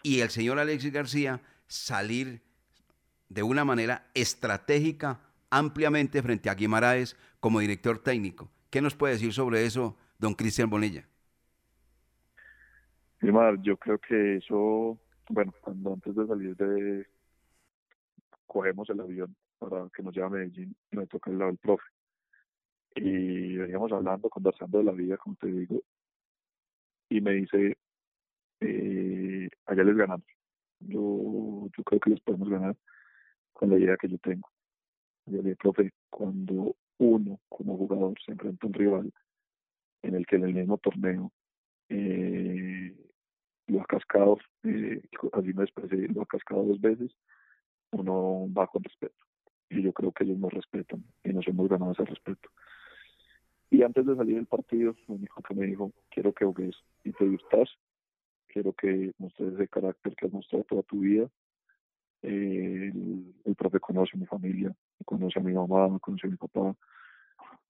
y el señor Alexis García salir de una manera estratégica ampliamente frente a Guimaraes como director técnico. ¿Qué nos puede decir sobre eso, don Cristian Bonilla? Wilmar, yo creo que eso, bueno, cuando antes de salir de, cogemos el avión para que nos lleve a Medellín, me toca el lado del profe. Y veníamos hablando, conversando de la vida, como te digo, y me dice, eh, allá les ganamos. Yo, yo creo que les podemos ganar con la idea que yo tengo. Yo le dije, profe, cuando uno como jugador se enfrenta a un rival en el que en el mismo torneo eh, lo ha cascado, eh, así me expresé, lo ha cascado dos veces, uno va con respeto. Y yo creo que ellos nos respetan y nos hemos ganado ese respeto. Y antes de salir del partido, lo único que me dijo, quiero que jugues y te gustas, quiero que muestres ese carácter que has mostrado toda tu vida. Eh, el, el profe conoce a mi familia, conoce a mi mamá, conoce a mi papá,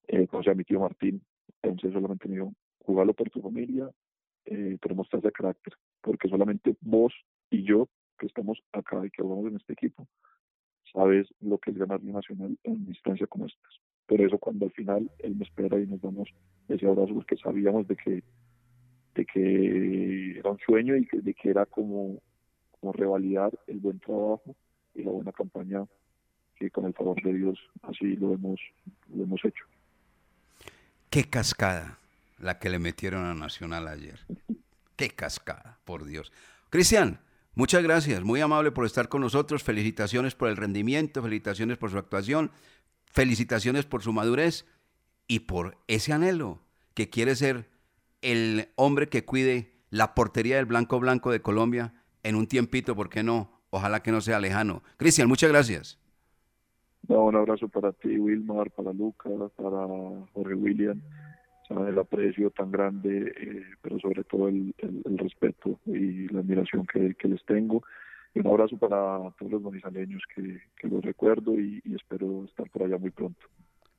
eh, conoce a mi tío Martín. Entonces solamente me dijo, jugalo por tu familia, eh, pero mostrar ese carácter, porque solamente vos y yo, que estamos acá y que jugamos en este equipo, sabes lo que es ganar nacional en una instancia como estas. Por eso cuando al final él me espera y nos damos ese abrazo, porque sabíamos de que de que era un sueño y que, de que era como, como revalidar el buen trabajo y la buena campaña que con el favor de Dios así lo hemos, lo hemos hecho. Qué cascada la que le metieron a Nacional ayer. Qué cascada, por Dios. Cristian, muchas gracias, muy amable por estar con nosotros. Felicitaciones por el rendimiento, felicitaciones por su actuación, felicitaciones por su madurez y por ese anhelo que quiere ser el hombre que cuide la portería del Blanco Blanco de Colombia en un tiempito, ¿por qué no? Ojalá que no sea lejano. Cristian, muchas gracias. No, un abrazo para ti, Wilmar, para Lucas, para Jorge William. Saben el aprecio tan grande, eh, pero sobre todo el, respeto y la admiración que les tengo. Un abrazo para todos los manizaleños que, que los recuerdo y, y espero estar por allá muy pronto.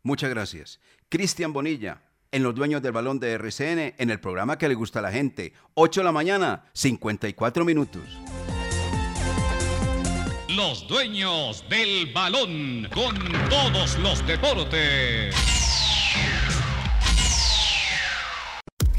Muchas gracias. Cristian Bonilla, en Los Dueños del Balón de RCN, en el programa que le gusta a la gente. 8 de la mañana, 54 minutos. Los dueños del balón con todos los deportes.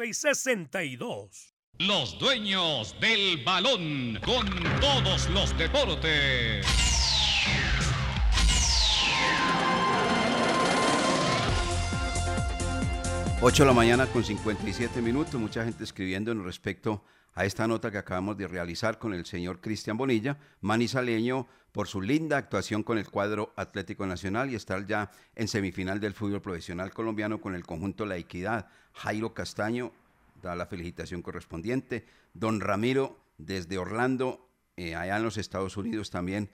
840-0662. Los dueños del balón con todos los deportes. Ocho de la mañana con 57 minutos, mucha gente escribiendo en respecto a esta nota que acabamos de realizar con el señor Cristian Bonilla, manizaleño, por su linda actuación con el cuadro Atlético Nacional y estar ya en semifinal del fútbol profesional colombiano con el conjunto La Equidad. Jairo Castaño da la felicitación correspondiente. Don Ramiro, desde Orlando, eh, allá en los Estados Unidos también,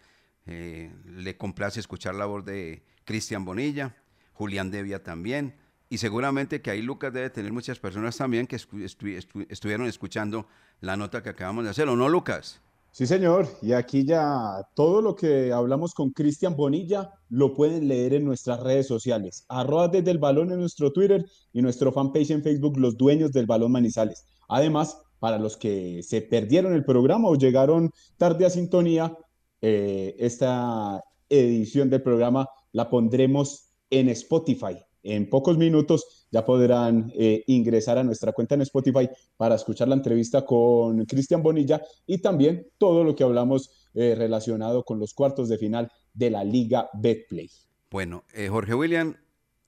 eh, le complace escuchar la voz de Cristian Bonilla, Julián Devia también. Y seguramente que ahí Lucas debe tener muchas personas también que estu- estu- estu- estuvieron escuchando la nota que acabamos de hacer, ¿o no, Lucas? Sí, señor. Y aquí ya todo lo que hablamos con Cristian Bonilla lo pueden leer en nuestras redes sociales. Arroba desde el balón en nuestro Twitter y nuestro fanpage en Facebook, Los Dueños del Balón Manizales. Además, para los que se perdieron el programa o llegaron tarde a sintonía, eh, esta edición del programa la pondremos en Spotify. En pocos minutos ya podrán eh, ingresar a nuestra cuenta en Spotify para escuchar la entrevista con Cristian Bonilla y también todo lo que hablamos eh, relacionado con los cuartos de final de la Liga Betplay. Bueno, eh, Jorge William,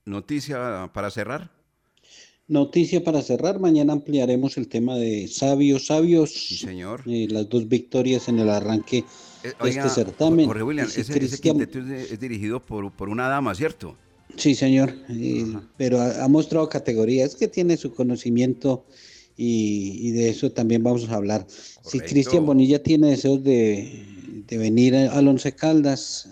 noticia para cerrar. Noticia para cerrar, mañana ampliaremos el tema de Sabios Sabios. Sí, señor. las dos victorias en el arranque Eh, de este certamen. Jorge William, ese, ese Cristian- quinteto es, es dirigido por, por una dama, ¿cierto? Sí, señor, eh, pero ha, ha mostrado categoría, es que tiene su conocimiento y, y de eso también vamos a hablar. Si. Cristian Bonilla tiene deseos de, de venir a- al Once Caldas,